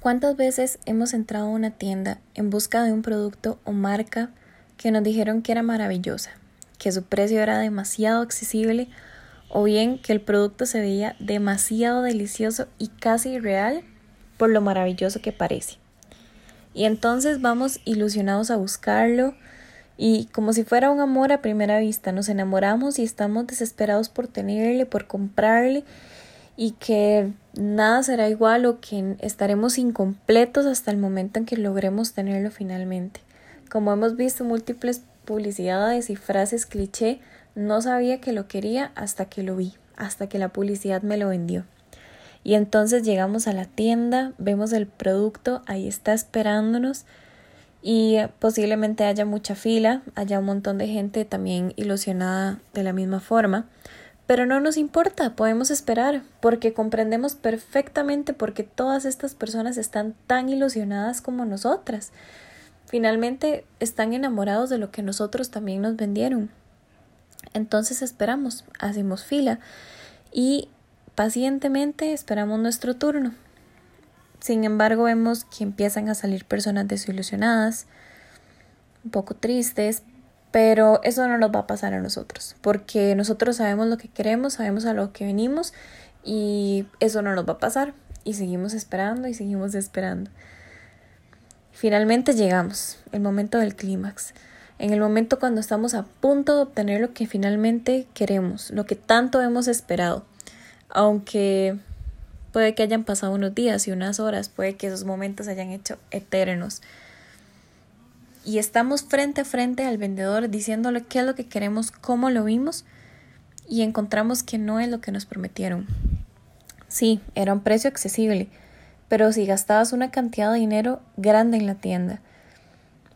¿Cuántas veces hemos entrado a una tienda en busca de un producto o marca que nos dijeron que era maravillosa, que su precio era demasiado accesible o bien que el producto se veía demasiado delicioso y casi irreal por lo maravilloso que parece? Y entonces vamos ilusionados a buscarlo y como si fuera un amor a primera vista, nos enamoramos y estamos desesperados por tenerle, por comprarle y que nada será igual o que estaremos incompletos hasta el momento en que logremos tenerlo finalmente. Como hemos visto múltiples publicidades y frases cliché, no sabía que lo quería hasta que lo vi, hasta que la publicidad me lo vendió. Y entonces llegamos a la tienda, vemos el producto, ahí está esperándonos y posiblemente haya mucha fila, haya un montón de gente también ilusionada de la misma forma. Pero no nos importa, podemos esperar, porque comprendemos perfectamente por qué todas estas personas están tan ilusionadas como nosotras. Finalmente están enamorados de lo que nosotros también nos vendieron. Entonces esperamos, hacemos fila y pacientemente esperamos nuestro turno. Sin embargo, vemos que empiezan a salir personas desilusionadas, un poco tristes, pero eso no nos va a pasar a nosotros, porque nosotros sabemos lo que queremos, sabemos a lo que venimos y eso no nos va a pasar. Y seguimos esperando y seguimos esperando. Finalmente llegamos, el momento del clímax, en el momento cuando estamos a punto de obtener lo que finalmente queremos, lo que tanto hemos esperado. Aunque puede que hayan pasado unos días y unas horas, puede que esos momentos hayan hecho eternos y estamos frente a frente al vendedor diciéndole qué es lo que queremos, cómo lo vimos y encontramos que no es lo que nos prometieron. Sí, era un precio accesible, pero si gastabas una cantidad de dinero grande en la tienda,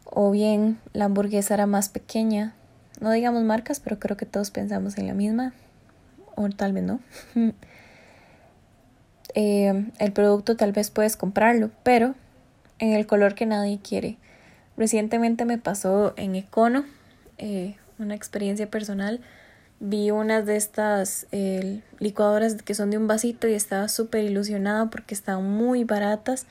o bien la hamburguesa era más pequeña, no digamos marcas, pero creo que todos pensamos en la misma, o tal vez no. Eh, el producto tal vez puedes comprarlo, pero en el color que nadie quiere Recientemente me pasó en Econo, eh, una experiencia personal. Vi unas de estas licuadoras que son de un vasito y estaba súper ilusionada porque estaban muy baratas,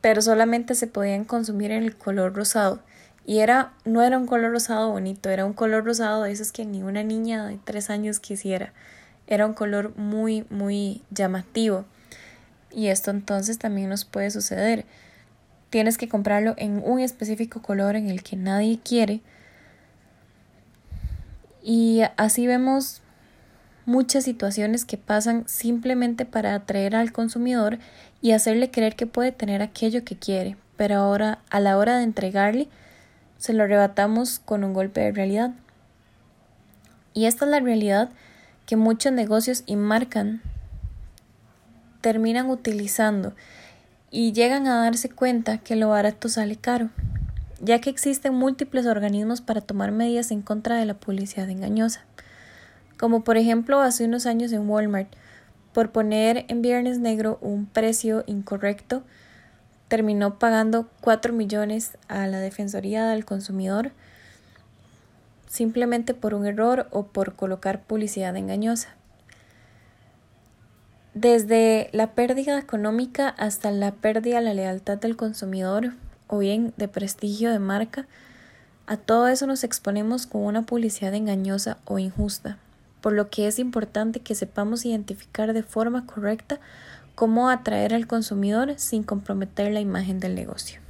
pero solamente se podían consumir en el color rosado. Y era, no era un color rosado bonito, era un color rosado de esos que ni una niña de tres años quisiera. Era un color muy, muy llamativo. Y esto entonces también nos puede suceder tienes que comprarlo en un específico color en el que nadie quiere. Y así vemos muchas situaciones que pasan simplemente para atraer al consumidor y hacerle creer que puede tener aquello que quiere, pero ahora a la hora de entregarle se lo arrebatamos con un golpe de realidad. Y esta es la realidad que muchos negocios y marcan terminan utilizando y llegan a darse cuenta que lo barato sale caro, ya que existen múltiples organismos para tomar medidas en contra de la publicidad engañosa, como por ejemplo hace unos años en Walmart, por poner en Viernes Negro un precio incorrecto, terminó pagando 4 millones a la Defensoría del Consumidor simplemente por un error o por colocar publicidad engañosa desde la pérdida económica hasta la pérdida de la lealtad del consumidor o bien de prestigio de marca, a todo eso nos exponemos con una publicidad engañosa o injusta, por lo que es importante que sepamos identificar de forma correcta cómo atraer al consumidor sin comprometer la imagen del negocio.